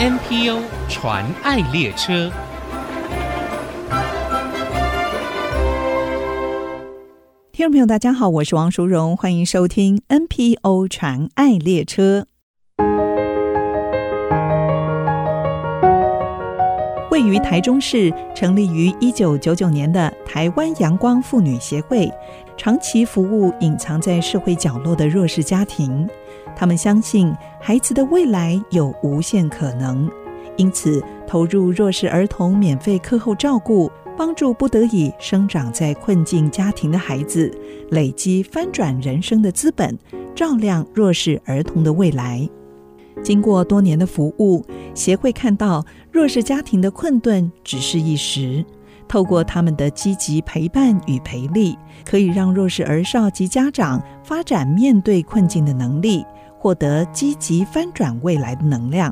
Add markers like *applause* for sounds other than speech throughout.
NPO 传爱列车。听众朋友，大家好，我是王淑荣，欢迎收听 NPO 传爱列车。位于台中市，成立于一九九九年的台湾阳光妇女协会，长期服务隐藏在社会角落的弱势家庭。他们相信孩子的未来有无限可能，因此投入弱势儿童免费课后照顾，帮助不得已生长在困境家庭的孩子，累积翻转人生的资本，照亮弱势儿童的未来。经过多年的服务，协会看到弱势家庭的困顿只是一时，透过他们的积极陪伴与培力，可以让弱势儿少及家长发展面对困境的能力，获得积极翻转未来的能量。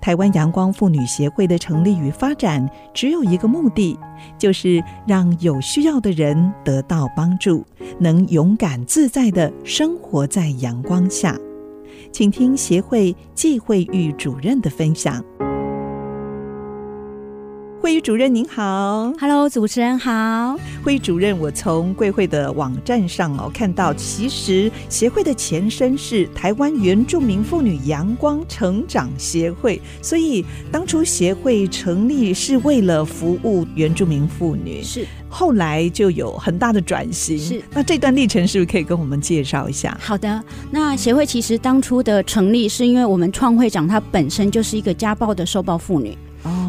台湾阳光妇女协会的成立与发展，只有一个目的，就是让有需要的人得到帮助，能勇敢自在地生活在阳光下。请听协会季会玉主任的分享。惠玉主任您好，Hello，主持人好。惠玉主任，我从贵会的网站上哦看到，其实协会的前身是台湾原住民妇女阳光成长协会，所以当初协会成立是为了服务原住民妇女，是。后来就有很大的转型，是。那这段历程是不是可以跟我们介绍一下？好的，那协会其实当初的成立是因为我们创会长她本身就是一个家暴的受暴妇女。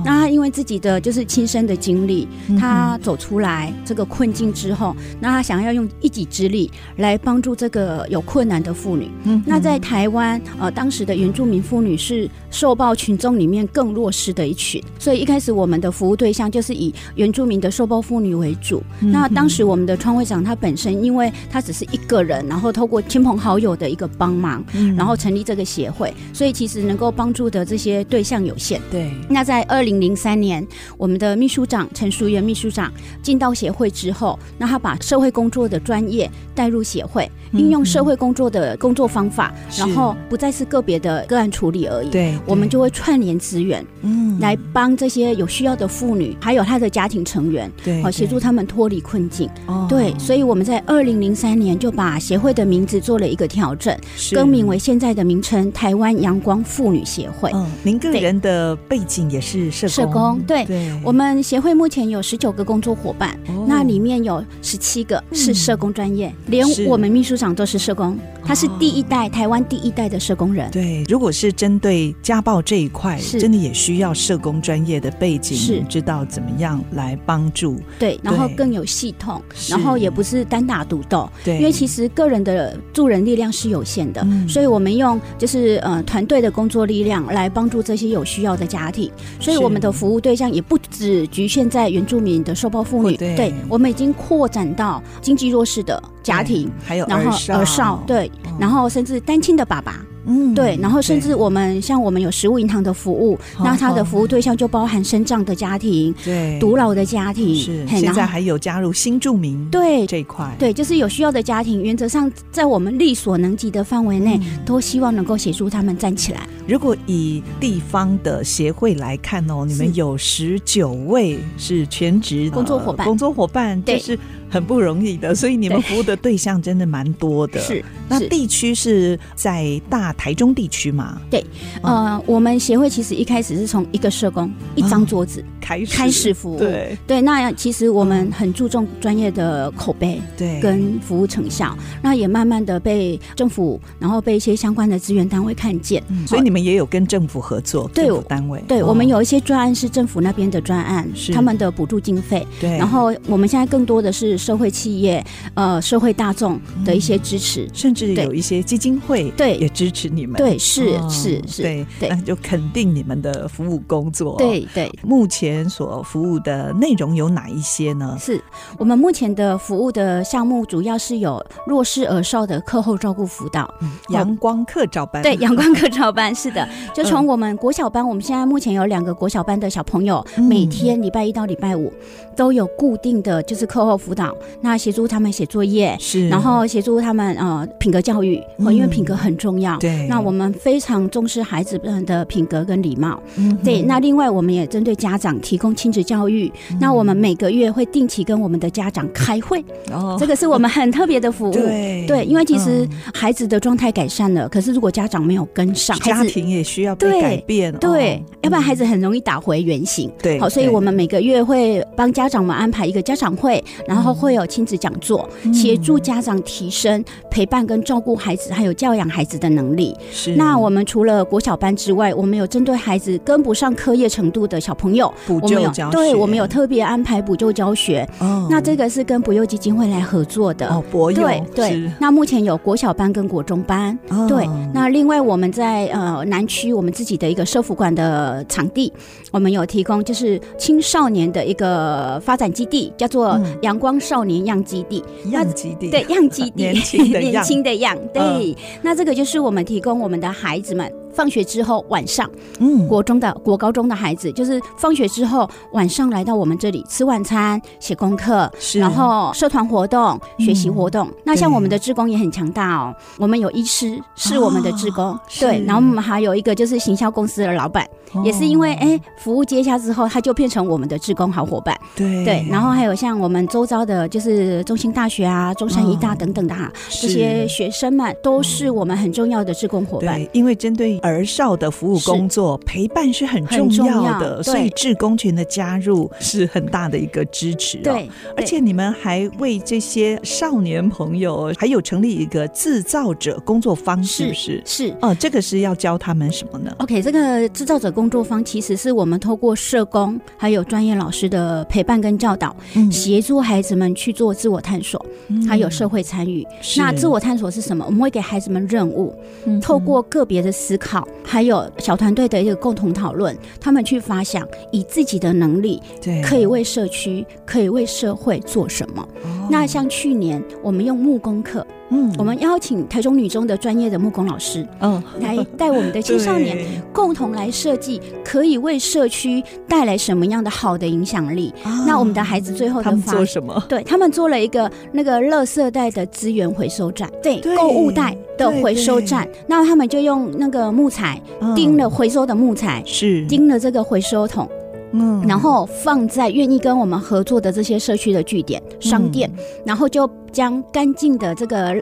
那他因为自己的就是亲身的经历，他走出来这个困境之后，那他想要用一己之力来帮助这个有困难的妇女。嗯那在台湾，呃，当时的原住民妇女是受暴群众里面更弱势的一群，所以一开始我们的服务对象就是以原住民的受暴妇女为主。那当时我们的创会长他本身，因为他只是一个人，然后透过亲朋好友的一个帮忙，然后成立这个协会，所以其实能够帮助的这些对象有限。对，那在二零零三年，我们的秘书长陈淑媛秘书长进到协会之后，那他把社会工作的专业带入协会，应用社会工作的工作方法，然后不再是个别的个案处理而已。对，我们就会串联资源，嗯，来帮这些有需要的妇女，还有她的家庭成员，对，好协助他们脱离困境。哦，对，所以我们在二零零三年就把协会的名字做了一个调整，更名为现在的名称——台湾阳光妇女协会。嗯，您个人的背景也是社社工，对，对。我们协会目前有十九个工作伙伴，哦、那里面有十七个是社工专业，嗯、连我们秘书长都是社工，他是第一代、哦、台湾第一代的社工人。对，如果是针对家暴这一块，是。真的也需要社工专业的背景，是。知道怎么样来帮助。对，然后更有系统，然后也不是单打独斗。对，因为其实个人的助人力量是有限的，嗯、所以我们用就是呃团队的工作力量来帮助这些有需要的家庭，所以我们的服务对象也不只局限在原住民的受暴妇女，对，对我们已经扩展到经济弱势的家庭，还有然后儿少，对，然后甚至单亲的爸爸。嗯，对，然后甚至我们像我们有食物银行的服务，那它的服务对象就包含生障的家庭，对，独老的家庭，是，现在还有加入新住民，对这一块，对，就是有需要的家庭，原则上在我们力所能及的范围内，都希望能够协助他们站起来。如果以地方的协会来看哦，你们有十九位是全职工作伙伴，工作伙伴，就，是。很不容易的，所以你们服务的对象真的蛮多的。是，那地区是在大台中地区吗？对，呃，我们协会其实一开始是从一个社工、一张桌子开始开始服务。对对，那其实我们很注重专业的口碑，对，跟服务成效。那也慢慢的被政府，然后被一些相关的资源单位看见。所以你们也有跟政府合作，政府单位。对，我们有一些专案是政府那边的专案，是他们的补助经费。对，然后我们现在更多的是。社会企业，呃，社会大众的一些支持，甚至有一些基金会，对，也支持你们。对，是是是，对对，那就肯定你们的服务工作。对对，目前所服务的内容有哪一些呢？是。我们目前的服务的项目，主要是有弱势儿少的课后照顾辅导，阳光课照班。对，阳光课照班是的，*laughs* 就从我们国小班，我们现在目前有两个国小班的小朋友，每天礼拜一到礼拜五都有固定的就是课后辅导。导，那协助他们写作业，是，然后协助他们呃品格教育，嗯，因为品格很重要。对，那我们非常重视孩子们的品格跟礼貌。嗯，对。那另外，我们也针对家长提供亲子教育。嗯，那我们每个月会定期跟我们的家长开会。哦，这个是我们很特别的服务。*laughs* 对，对，因为其实孩子的状态改善了，可是如果家长没有跟上，家庭也需要被改变。对，对，要不然孩子很容易打回原形。对，好，所以我们每个月会帮家长们安排一个家长会，然后会有亲子讲座，协助家长提升陪伴跟照顾孩子，还有教养孩子的能力。是。那我们除了国小班之外，我们有针对孩子跟不上课业程度的小朋友，补救教学。对，我们有特别安排补救教学。哦。那这个是跟博幼基金会来合作的。哦，博幼。对对。那目前有国小班跟国中班。哦。对。那另外我们在呃南区我们自己的一个社福馆的场地，我们有提供就是青少年的一个发展基地，叫做阳光少年样基地。样基地。对，样基地。*laughs* 年轻的样。*laughs* 年轻的样。对。那这个就是我们提供我们的孩子们。放学之后晚上，嗯，国中的国高中的孩子，就是放学之后晚上来到我们这里吃晚餐、写功课，是，然后社团活动、学习活动。那像我们的志工也很强大哦，我们有医师是我们的志工，对，然后我们还有一个就是行销公司的老板，也是因为哎服务接下之后，他就变成我们的志工好伙伴，对。对。然后还有像我们周遭的，就是中兴大学啊、中山医大等等的哈，这些学生们都是我们很重要的志工伙伴，因为针对。儿少的服务工作陪伴是很重要的，所以志工群的加入是很大的一个支持。对，而且你们还为这些少年朋友还有成立一个制造者工作坊，是不是？是哦，这个是要教他们什么呢？OK，这个制造者工作坊其实是我们透过社工还有专业老师的陪伴跟教导，协助孩子们去做自我探索，还有社会参与。那自我探索是什么？我们会给孩子们任务，透过个别的思考。还有小团队的一个共同讨论，他们去发想以自己的能力，对，可以为社区、可以为社会做什么。哦、那像去年我们用木工课，嗯，我们邀请台中女中的专业的木工老师，嗯，来带我们的青少年 *laughs* 共同来设计，可以为社区带来什么样的好的影响力。哦、那我们的孩子最后的发他们做什么？对，他们做了一个那个垃圾袋的资源回收站，对，购物袋的回收站。那他们就用那个木材钉了回收的木材，是。钉了这个回收桶。嗯，然后放在愿意跟我们合作的这些社区的据点、商店，嗯、然后就将干净的这个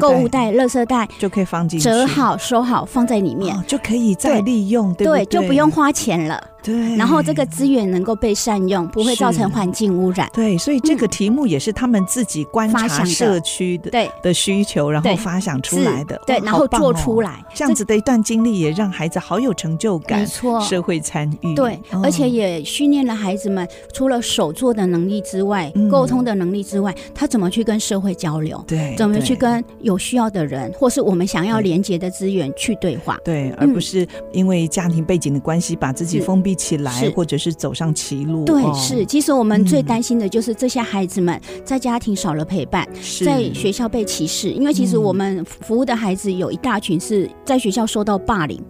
购物袋、垃圾袋就可以放进去，折好、收好，放在里面，哦、就可以再利用，对，就不用花钱了。对，然后这个资源能够被善用，不会造成环境污染。对，所以这个题目也是他们自己观察社区的对的需求，然后发想出来的。对，然后做出来这样子的一段经历，也让孩子好有成就感。没错，社会参与。对，而且也训练了孩子们，除了手做的能力之外，沟通的能力之外，他怎么去跟社会交流？对，怎么去跟有需要的人，或是我们想要连接的资源去对话？对，而不是因为家庭背景的关系，把自己封闭起来，或者。是走上歧路。对，是。其实我们最担心的就是这些孩子们在家庭少了陪伴，在学校被歧视。因为其实我们服务的孩子有一大群是在学校受到霸凌，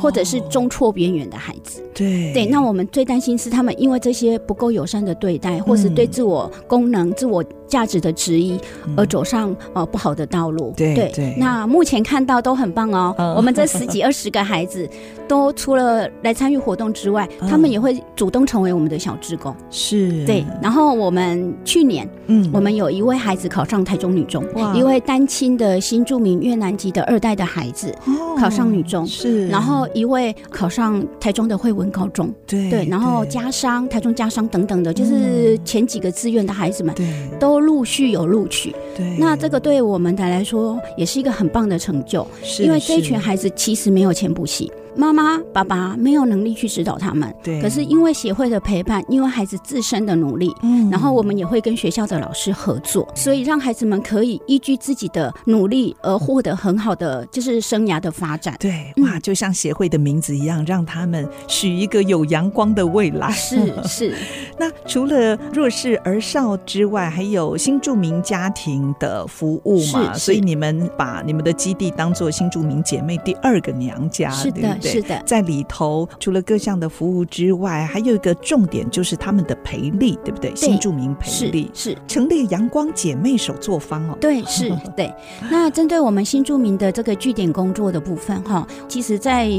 或者是中辍边缘的孩子。对对，那我们最担心是他们因为这些不够友善的对待，或是对自我功能、自我价值的质疑，而走上呃不好的道路。对对。那目前看到都很棒哦。我们这十几二十个孩子，都除了来参与活动之外，他们也会。主动成为我们的小职工，是对。然后我们去年，嗯，我们有一位孩子考上台中女中，一位单亲的新住民越南籍的二代的孩子考上女中，是。然后一位考上台中的惠文高中，对对。然后家商、台中家商等等的，就是前几个志愿的孩子们，都陆续有录取。对，那这个对我们的来说也是一个很棒的成就，因为这一群孩子其实没有钱补习。妈妈、爸爸没有能力去指导他们，对。可是因为协会的陪伴，因为孩子自身的努力，嗯，然后我们也会跟学校的老师合作，所以让孩子们可以依据自己的努力而获得很好的就是生涯的发展。对，哇，就像协会的名字一样，让他们许一个有阳光的未来。是 *laughs* 是。那除了弱势儿少之外，还有新住民家庭的服务嘛？所以你们把你们的基地当做新住民姐妹第二个娘家，是的。对？是的，在里头除了各项的服务之外，还有一个重点就是他们的培力，对不对？对新住民培力是，是成立阳光姐妹手作坊哦。对，是，*laughs* 对。那针对我们新住民的这个据点工作的部分哈，其实，在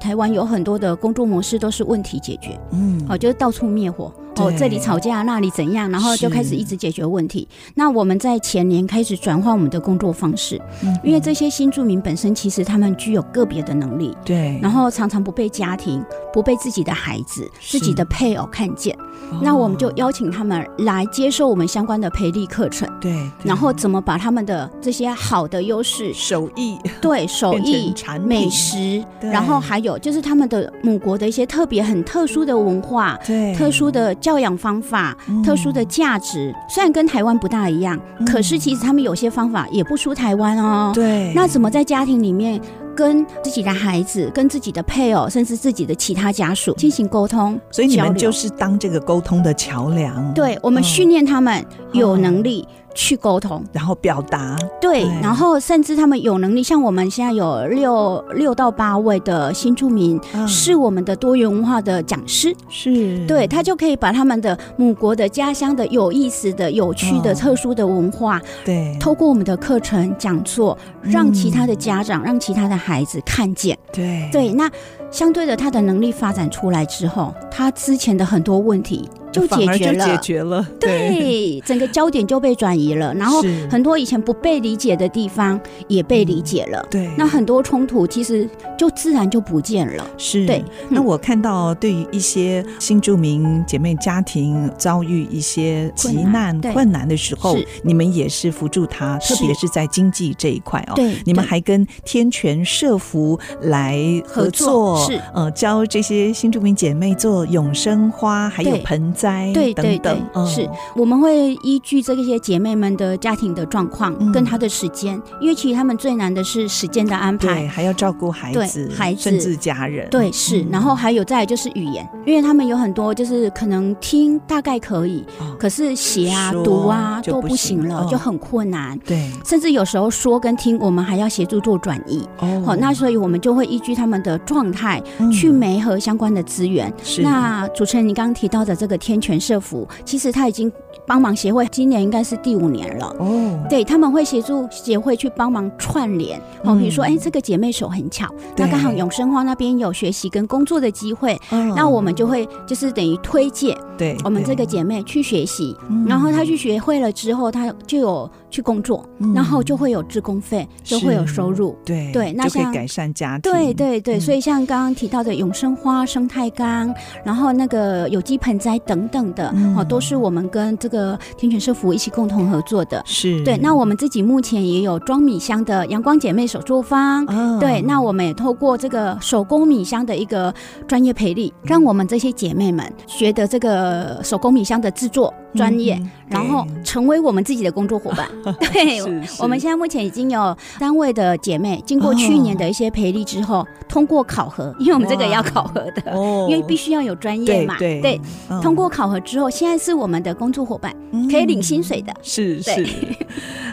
台湾有很多的工作模式都是问题解决，嗯，哦，就是到处灭火。哦，这里吵架，那里怎样，然后就开始一直解决问题。那我们在前年开始转换我们的工作方式，嗯，因为这些新住民本身其实他们具有个别的能力，对，然后常常不被家庭、不被自己的孩子、自己的配偶看见。那我们就邀请他们来接受我们相关的培力课程，对，然后怎么把他们的这些好的优势、手艺，对，*laughs* 手艺、美食，然后还有就是他们的母国的一些特别很特殊的文化，对，特殊的教养方法、特殊的价值，虽然跟台湾不大一样，可是其实他们有些方法也不输台湾哦。对，那怎么在家庭里面？跟自己的孩子、跟自己的配偶，甚至自己的其他家属进行沟通，所以你们就是当这个沟通的桥梁。对，我们训练他们有能力。去沟通，然后表达，对，然后甚至他们有能力，像我们现在有六六到八位的新住民，是我们的多元文化的讲师，是。对，他就可以把他们的母国的家乡的有意思的、有趣的、特殊的文化，对，透过我们的课程讲座，让其他的家长、让其他的孩子看见，对。对，那相对的，他的能力发展出来之后，他之前的很多问题。就解决了，解决了，对，整个焦点就被转移了，然后很多以前不被理解的地方也被理解了，对，那很多冲突其实就自然就不见了，是。对。那我看到对于一些新住民姐妹家庭遭遇一些急难困难的时候，你们也是扶助他，特别是在经济这一块哦，对，你们还跟天泉社福来合作，是。呃，教这些新住民姐妹做永生花，还有盆。对对对，是我们会依据这些姐妹们的家庭的状况跟她的时间，因为其实她们最难的是时间的安排，还要照顾孩子、孩子甚至家人。对，是，然后还有再来就是语言，因为他们有很多就是可能听大概可以，可是写啊、读啊都不行了，就很困难。对，甚至有时候说跟听，我们还要协助做转译。好，那所以我们就会依据他们的状态去媒合相关的资源。那主持人，你刚刚提到的这个。天泉社福其实他已经帮忙协会，今年应该是第五年了。哦，对，他们会协助协会去帮忙串联。哦，比如说，哎，这个姐妹手很巧，那刚好永生花那边有学习跟工作的机会，那我们就会就是等于推荐，对，我们这个姐妹去学习，然后她去学会了之后，她就有去工作，然后就会有志工费，就会有收入。对对，那就可以改善家庭。对对对，所以像刚刚提到的永生花生态缸，然后那个有机盆栽等。等等的，哦，都是我们跟这个天泉社福一起共同合作的，是对。那我们自己目前也有装米箱的阳光姐妹手作坊，哦、对。那我们也透过这个手工米箱的一个专业培力，让我们这些姐妹们学得这个手工米箱的制作。专业，嗯、然后成为我们自己的工作伙伴。*laughs* *laughs* 对，我们现在目前已经有三位的姐妹，经过去年的一些培力之后，哦、通过考核，因为我们这个也要考核的，哦、因为必须要有专业嘛。对，对对通过考核之后，现在是我们的工作伙伴，嗯、可以领薪水的。是是。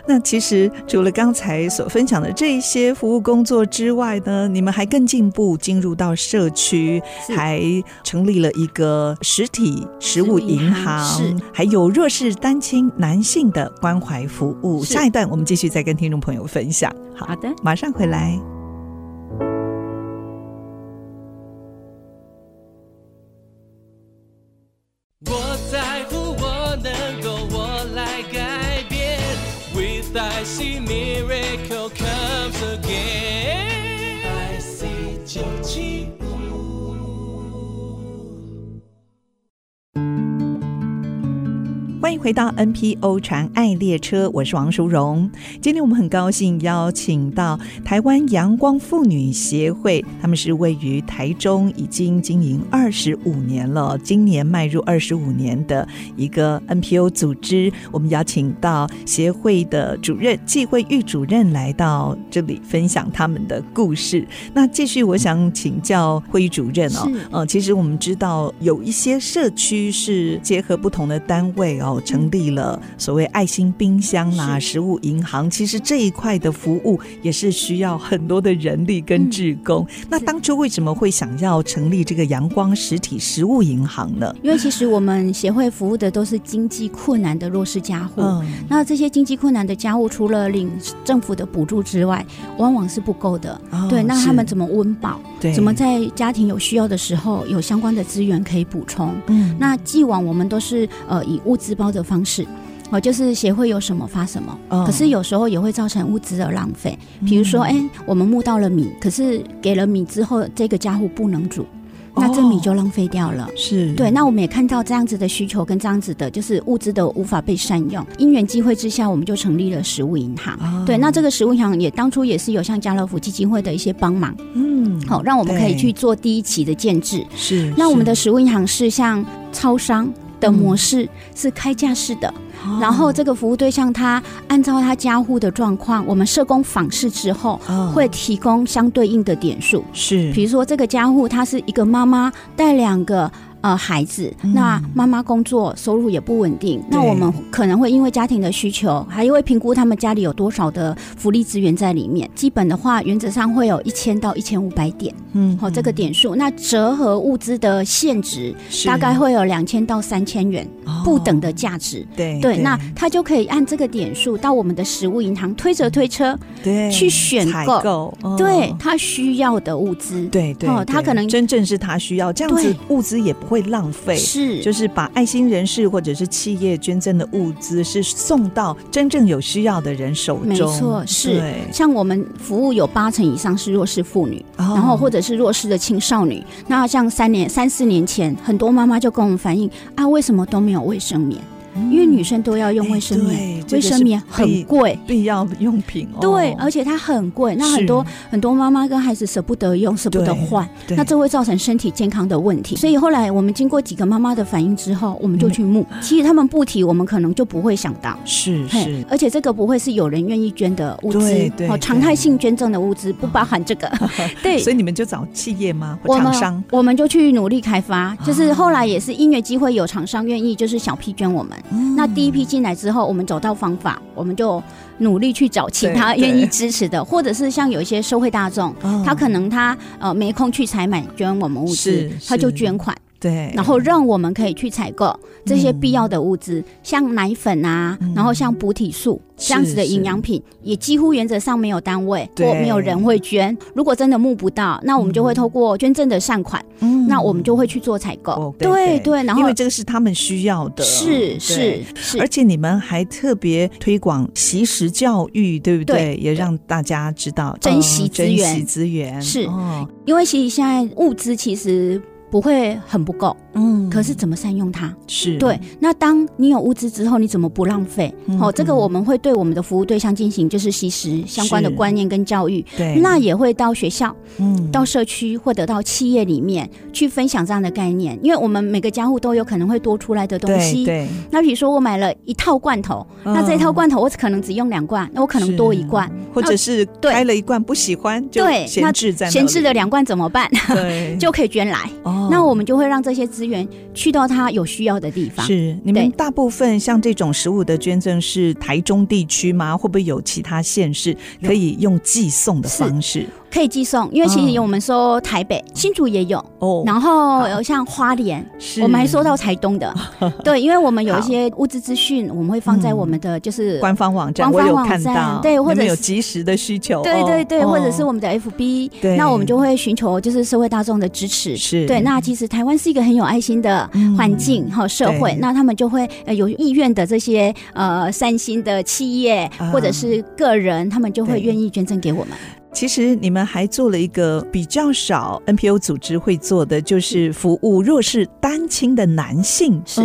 那其实除了刚才所分享的这一些服务工作之外呢，你们还更进步，进入到社区，还成立了一个实体食物银行，是还有弱势单亲男性的关怀服务。下一段我们继续再跟听众朋友分享。好，好的，马上回来。欢迎回到 NPO 传爱列车，我是王淑荣。今天我们很高兴邀请到台湾阳光妇女协会，他们是位于台中，已经经营二十五年了，今年迈入二十五年的一个 NPO 组织。我们邀请到协会的主任纪会玉主任来到这里分享他们的故事。那继续，我想请教会议主任哦，是呃，其实我们知道有一些社区是结合不同的单位哦。哦，成立了所谓爱心冰箱啦、是食物银行。其实这一块的服务也是需要很多的人力跟志工。嗯、那当初为什么会想要成立这个阳光实体食物银行呢？因为其实我们协会服务的都是经济困难的弱势家户。嗯，那这些经济困难的家户，除了领政府的补助之外，往往是不够的。哦、对，那他们怎么温饱？对，怎么在家庭有需要的时候有相关的资源可以补充？嗯，那既往我们都是呃以物资包的方式，哦，就是协会有什么发什么。哦，可是有时候也会造成物资的浪费，比如说，哎、嗯，我们募到了米，可是给了米之后，这个家户不能煮。那这米就浪费掉了，是对。那我们也看到这样子的需求跟这样子的，就是物资的无法被善用。因缘机会之下，我们就成立了食物银行。哦、对，那这个食物银行也当初也是有像家乐福基金会的一些帮忙，嗯，好，让我们可以去做第一期的建制。是，那我们的食物银行是像超商的模式，嗯、是开架式的。然后这个服务对象，他按照他家户的状况，我们社工访视之后，会提供相对应的点数。是，比如说这个家户，他是一个妈妈带两个。呃，孩子，那妈妈工作收入也不稳定，嗯、那我们可能会因为家庭的需求，还因为评估他们家里有多少的福利资源在里面。基本的话，原则上会有一千到一千五百点，嗯，好、哦，这个点数。那折合物资的现值大概会有两千到三千元不等的价值。哦、对对，那他就可以按这个点数到我们的食物银行推着推车，对，去选购，哦、对他需要的物资。对对，哦，他可能真正是他需要这样子，物资也不会浪费是，就是把爱心人士或者是企业捐赠的物资是送到真正有需要的人手中。没错，是。像我们服务有八成以上是弱势妇女，哦、然后或者是弱势的青少女。那像三年、三四年前，很多妈妈就跟我们反映啊，为什么都没有卫生棉？因为女生都要用卫生棉，卫生棉很贵，必要用品。对，而且它很贵。那很多很多妈妈跟孩子舍不得用，舍不得换，那这会造成身体健康的问题。所以后来我们经过几个妈妈的反应之后，我们就去募。其实他们不提，我们可能就不会想到。是是，而且这个不会是有人愿意捐的物资，哦，常态性捐赠的物资不包含这个。*laughs* 对，所以你们就找企业吗？或厂商？我们就去努力开发，就是后来也是因缘机会，有厂商愿意就是小批捐我们。那第一批进来之后，我们找到方法，我们就努力去找其他愿意支持的，或者是像有一些社会大众，哦、他可能他呃没空去采买捐我们物资，他就捐款。对，然后让我们可以去采购这些必要的物资，嗯、像奶粉啊，嗯、然后像补体素这样子的营养品，也几乎原则上没有单位对。或没有人会捐。如果真的募不到，那我们就会透过捐赠的善款，嗯、那我们就会去做采购。哦、对对，然后因为这个是他们需要的，是是是，而且你们还特别推广惜食教育，对不对？对也让大家知道珍惜资源，珍惜资源。是，哦、因为其实现在物资其实。不会很不够，嗯，可是怎么善用它？是对。那当你有物资之后，你怎么不浪费？好，这个我们会对我们的服务对象进行就是吸食相关的观念跟教育。对，那也会到学校、嗯，到社区或者到企业里面去分享这样的概念，因为我们每个家户都有可能会多出来的东西。对。那比如说我买了一套罐头，那这一套罐头我可能只用两罐，那我可能多一罐，或者是开了一罐不喜欢，对，闲置在闲置的两罐怎么办？对，*laughs* 就可以捐来。那我们就会让这些资源去到他有需要的地方。是，你们大部分像这种食物的捐赠是台中地区吗？会不会有其他县市可以用寄送的方式？可以寄送，因为其实我们收台北、新竹也有哦，然后有像花莲，我们还收到台东的。*laughs* 对，因为我们有一些物资资讯，我们会放在我们的就是官方网站，官方网站对，或者有及时的需求，对对对，或者是我们的 FB，那我们就会寻求就是社会大众的支持。是。对，那其实台湾是一个很有爱心的环境和社会，那他们就会呃有意愿的这些呃善心的企业或者是个人，他们就会愿意捐赠给我们。其实你们还做了一个比较少 NPO 组织会做的，就是服务弱势单亲的男性。是。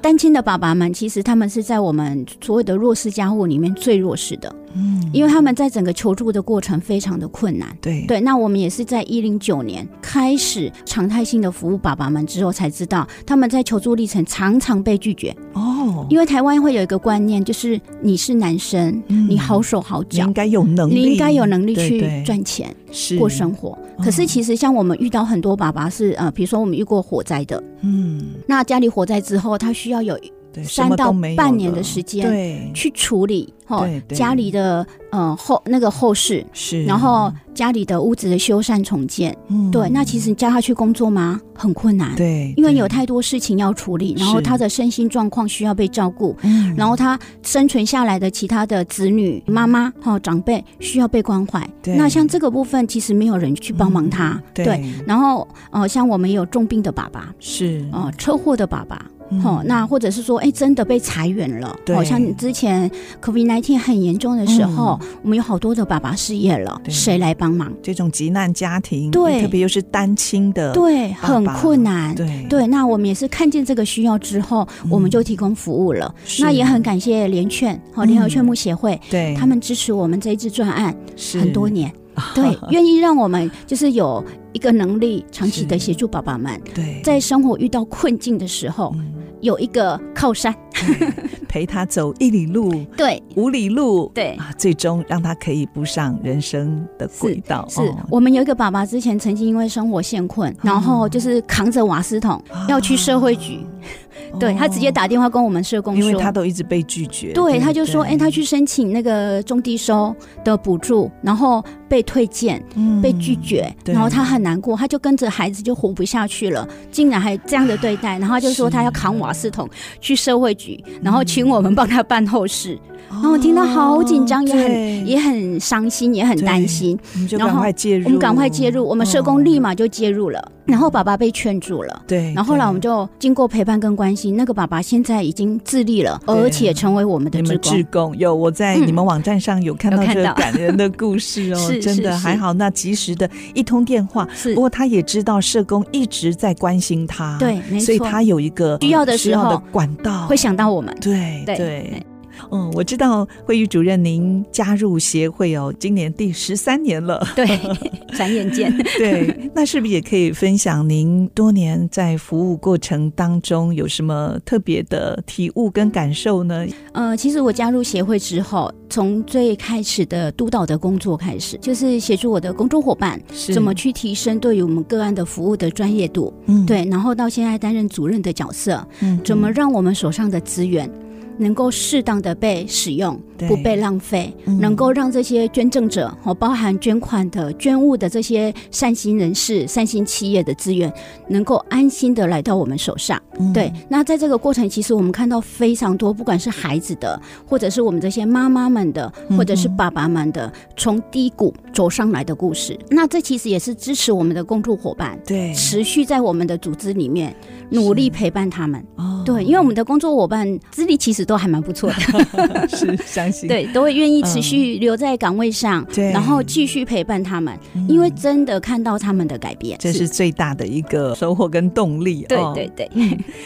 单亲的爸爸们，其实他们是在我们所有的弱势家户里面最弱势的，嗯，因为他们在整个求助的过程非常的困难，对。对。那我们也是在一零九年开始常态性的服务爸爸们之后，才知道他们在求助历程常常被拒绝。哦。因为台湾会有一个观念，就是你是男生，嗯、你好手好脚，你应该有能力，你应该有能力去赚钱，是。过生活。可是其实像我们遇到很多爸爸是呃，比如说我们遇过火灾的，嗯，那家里火灾之后，他需要有三到半年的时间，对，去处理哈家里的呃后那个后事是，然后家里的屋子的修缮重建，嗯，对，那其实你叫他去工作吗？很困难，对，因为有太多事情要处理，然后他的身心状况需要被照顾，嗯，然后他生存下来的其他的子女、妈妈哈长辈需要被关怀，对，那像这个部分其实没有人去帮忙他，嗯、对，然后呃像我们有重病的爸爸，是。哦、呃、车祸的爸爸。哦、嗯，那或者是说，哎，真的被裁员了。好、哦、像之前 COVID-19 很严重的时候、嗯，我们有好多的爸爸失业了，谁来帮忙？这种急难家庭，对，特别又是单亲的，对，很困难。对对，那我们也是看见这个需要之后，嗯、我们就提供服务了。那也很感谢联劝，好、哦，联合劝募协会，对、嗯，他们支持我们这一支专案很多年，*laughs* 对，愿意让我们就是有一个能力长期的协助爸爸们，对，在生活遇到困境的时候。嗯。有一个靠山，*laughs* 陪他走一里路，*laughs* 对，五里路，对。啊，最终让他可以步上人生的轨道。是，我们有一个爸爸，之前曾经因为生活陷困，然后就是扛着瓦斯桶、啊、要去社会局。*laughs* 对，他直接打电话跟我们社工说，因为他都一直被拒绝。对，他就说，哎、欸，他去申请那个中低收的补助，然后被退件，嗯、被拒绝，然后他很难过，他就跟着孩子就活不下去了，竟然还这样的对待，然后他就说他要扛瓦斯桶去社会局，然后请我们帮他办后事。然后我听到好紧张，也很也很伤心，也很担心。我们就赶快介入，我们赶快介入，我们社工立马就介入了。哦、然后爸爸被劝住了，对。然后后来我们就经过陪伴跟关心，那个爸爸现在已经自立了，而且成为我们的志工。有我在你们网站上有看到这个感人的故事哦，*laughs* 是真的还好。那及时的一通电话，是。不过他也知道社工一直在关心他，对，所以他有一个需要的时候的管道会想到我们，对对。对嗯，我知道惠玉主任您加入协会哦，今年第十三年了。*laughs* 对，*laughs* 转眼间。*laughs* 对，那是不是也可以分享您多年在服务过程当中有什么特别的体悟跟感受呢？呃，其实我加入协会之后，从最开始的督导的工作开始，就是协助我的工作伙伴怎么去提升对于我们个案的服务的专业度。嗯，对，然后到现在担任主任的角色，嗯，怎么让我们手上的资源。能够适当的被使用，不被浪费，嗯，能够让这些捐赠者和包含捐款的、捐物的这些善心人士、善心企业的资源，能够安心的来到我们手上。嗯、对，那在这个过程，其实我们看到非常多，不管是孩子的，或者是我们这些妈妈们的，或者是爸爸们的，从低谷走上来的故事。那这其实也是支持我们的工作伙伴，对，持续在我们的组织里面努力陪伴他们。哦，对，因为我们的工作伙伴资历其实都还蛮不错的，*laughs* 是相信。对，都会愿意持续留在岗位上，对、嗯，然后继续陪伴他们，因为真的看到他们的改变，这是最大的一个收获跟动力。对对对。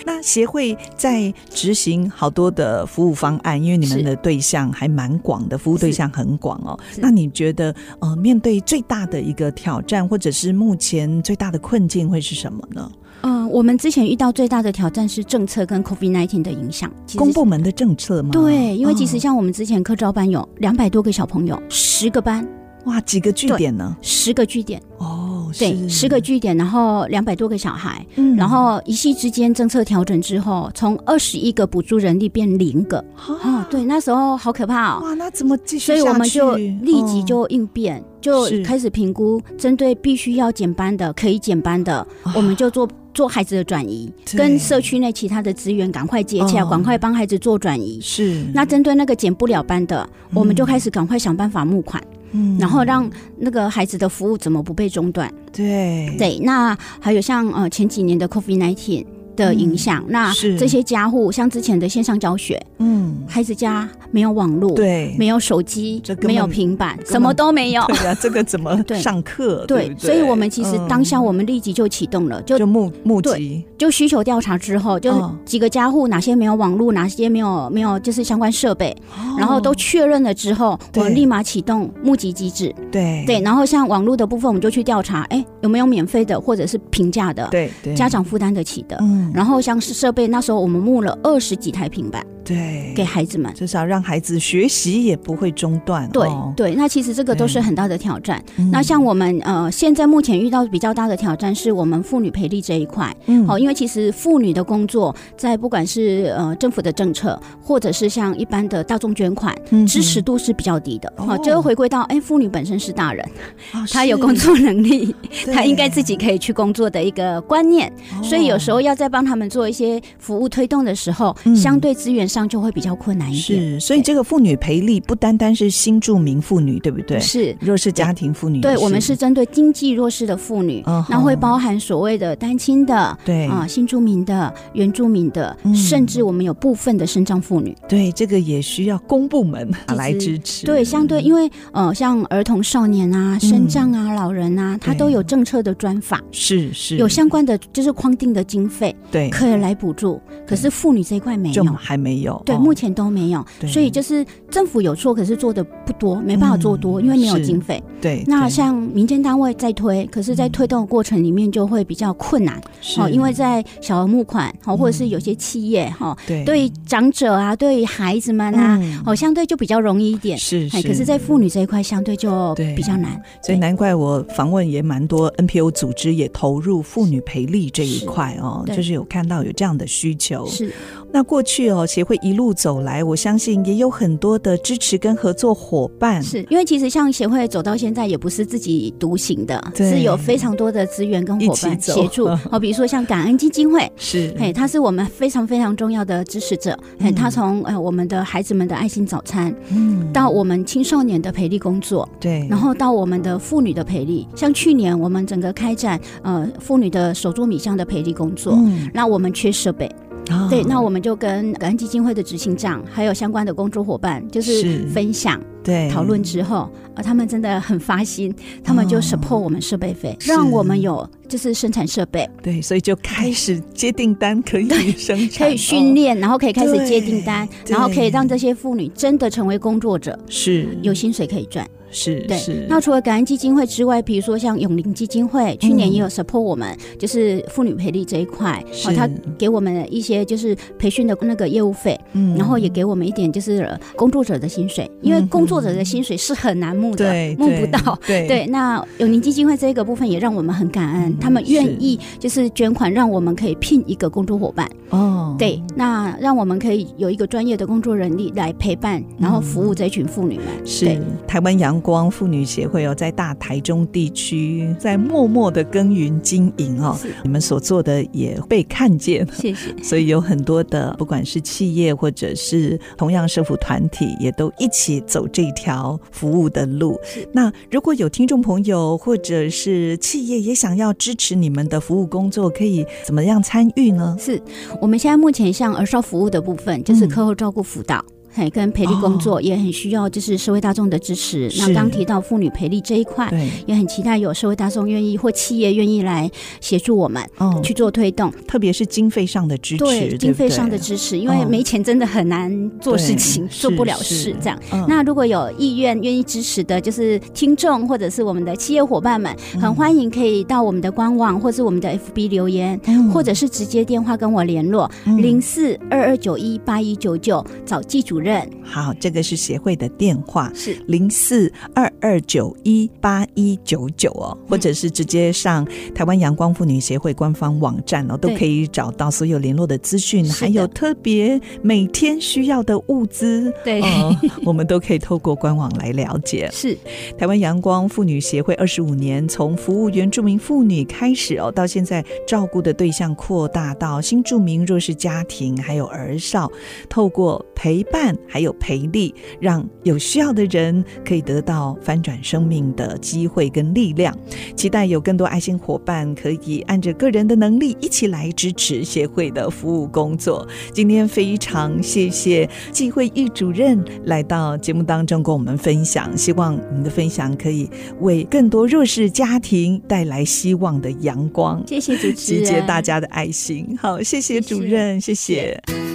那协会在执行好多的服务方案，因为你们的对象还蛮广的，服务对象很广哦。那你觉得，呃，面对最大的一个挑战，或者是目前最大的困境会是什么呢？嗯、呃，我们之前遇到最大的挑战是政策跟 COVID-19 的影响，公部门的政策吗？对，因为其实像我们之前课招班有两百多个小朋友，十个班，哇，几个据点呢？十个据点哦。对，十个据点，然后两百多个小孩，嗯，然后一夕之间政策调整之后，从二十一个补助人力变零个，啊、哦，对，那时候好可怕哦，哇，那怎么继续？所以我们就立即就应变，哦、就开始评估，针对必须要减班的、可以减班的，我们就做做孩子的转移，跟社区内其他的资源赶快接洽，赶快帮孩子做转移。是，那针对那个减不了班的，我们就开始赶快想办法募款。嗯，然后让那个孩子的服务怎么不被中断？对对，那还有像呃前几年的 COVID-19。的影响，嗯，那这些家户像之前的线上教学，嗯，孩子家没有网络，对，没有手机，没有平板，什么都没有。*laughs* 对啊，这个怎么 *laughs* 上课？对，对，所以我们其实当下我们立即就启动了，就就募募集，就需求调查之后，就几个家户哪些没有网络，哪些没有没有就是相关设备，然后都确认了之后，我们立马启动募集机制。对。对，然后像网络的部分，我们就去调查，哎，有没有免费的或者是平价的，对，家长负担得起的，嗯。然后像是设备，那时候我们募了二十几台平板，对，给孩子们，至少让孩子学习也不会中断。对、哦、对，那其实这个都是很大的挑战。那像我们呃，现在目前遇到比较大的挑战是我们妇女培力这一块。嗯，好，因为其实妇女的工作在不管是呃政府的政策，或者是像一般的大众捐款，嗯、支持度是比较低的。好、哦，就回归到哎，妇女本身是大人，哦、她有工作能力，她应该自己可以去工作的一个观念。所以有时候要在帮他们做一些服务推动的时候，嗯、相对资源上就会比较困难一点。是，所以这个妇女培力不单单是新住民妇女，对不对？是弱势家庭妇女。对，我们是针对经济弱势的妇女，那、哦、会包含所谓的单亲的，对啊，新住民的、原住民的，嗯、甚至我们有部分的生障妇女。对，这个也需要公部门来支持。对，相对因为呃，像儿童、少年啊、生障啊、嗯、老人啊，他都有政策的专法，是是。有相关的就是框定的经费，对，可以来补助。可是妇女这一块没有，还没有，对，目前都没有。所以就是政府有做，可是做的不多，没办法做多，因为没有经费。对，那像民间单位在推，可是，在推动的过程里面就会比较困难。哦，因为在小额募款，哦，或者是有些企业，哈，对，对长者啊，对孩子们啊，哦，相对就比较容易一点。是，可是，在妇女这一块，相对就比较难。所以难怪我访问也蛮多 NPO 组织也投入妇女陪力这一块哦，就是有看到有这样的需求。是。那过去哦，协会一路走来，我相信也有很多的支持跟合作伙伴。是因为其实像协会走到现在，也不是自己独行的，是有非常多的资源跟伙伴协助。*laughs* 好，比如说像感恩基金会，*laughs* 是，嘿，他是我们非常非常重要的支持者。嘿，他从呃我们的孩子们的爱心早餐，嗯，到我们青少年的培力工作，对，然后到我们的妇女的培力，像去年我们整个开展呃妇女的手作米香的培力工作，嗯，那我们缺设备。Oh. 对，那我们就跟感恩基金会的执行长还有相关的工作伙伴，就是分享、对讨论之后，啊，他们真的很发心，他们就 support 我们设备费，oh. 让我们有就是生产设备。对，所以就开始接订单，可以生产，可以训练，然后可以开始接订单，然后可以让这些妇女真的成为工作者，是有薪水可以赚。是，对。那除了感恩基金会之外，比如说像永龄基金会，去年也有 support 我们，嗯、就是妇女培力这一块，是。哦，他给我们一些就是培训的那个业务费，嗯，然后也给我们一点就是工作者的薪水，嗯、因为工作者的薪水是很难募的，对募不到，对对。那永龄基金会这个部分也让我们很感恩，嗯、他们愿意就是捐款，让我们可以聘一个工作伙伴，哦，对，那让我们可以有一个专业的工作人力来陪伴，然后服务这群妇女们，嗯、是对。台湾阳光妇女协会哦，在大台中地区在默默的耕耘经营哦，是你们所做的也被看见，谢谢。*laughs* 所以有很多的不管是企业或者是同样社福团体，也都一起走这条服务的路。那如果有听众朋友或者是企业也想要支持你们的服务工作，可以怎么样参与呢？是我们现在目前像儿少服务的部分，就是课后照顾辅导。嗯嘿，跟培力工作也很需要，就是社会大众的支持。那刚提到妇女培力这一块，也很期待有社会大众愿意或企业愿意来协助我们去做推动，特别是经费上的支持。对，经费上的支持，因为没钱真的很难做事情，做不了事这样。那如果有意愿愿意支持的，就是听众或者是我们的企业伙伴们，很欢迎可以到我们的官网或是我们的 FB 留言，或者是直接电话跟我联络零四二二九一八一九九找季主任。好，这个是协会的电话，是零四二二九一八一九九哦，或者是直接上台湾阳光妇女协会官方网站哦，都可以找到所有联络的资讯，还有特别每天需要的物资，对，哦，*laughs* 我们都可以透过官网来了解。是台湾阳光妇女协会二十五年，从服务原住民妇女开始哦，到现在照顾的对象扩大到新住民弱势家庭，还有儿少，透过陪伴。还有培力，让有需要的人可以得到翻转生命的机会跟力量。期待有更多爱心伙伴可以按着个人的能力一起来支持协会的服务工作。今天非常谢谢纪惠玉主任来到节目当中跟我们分享，希望你的分享可以为更多弱势家庭带来希望的阳光。谢谢主持人，集结大家的爱心。好，谢谢主任，谢谢。谢谢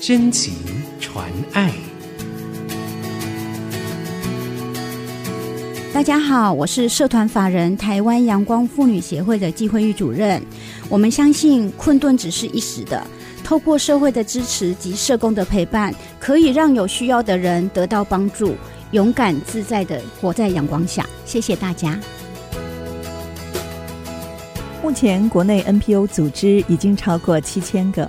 真情传爱。大家好，我是社团法人台湾阳光妇女协会的季慧玉主任。我们相信困顿只是一时的。透过社会的支持及社工的陪伴，可以让有需要的人得到帮助，勇敢自在的活在阳光下。谢谢大家。目前国内 NPO 组织已经超过七千个，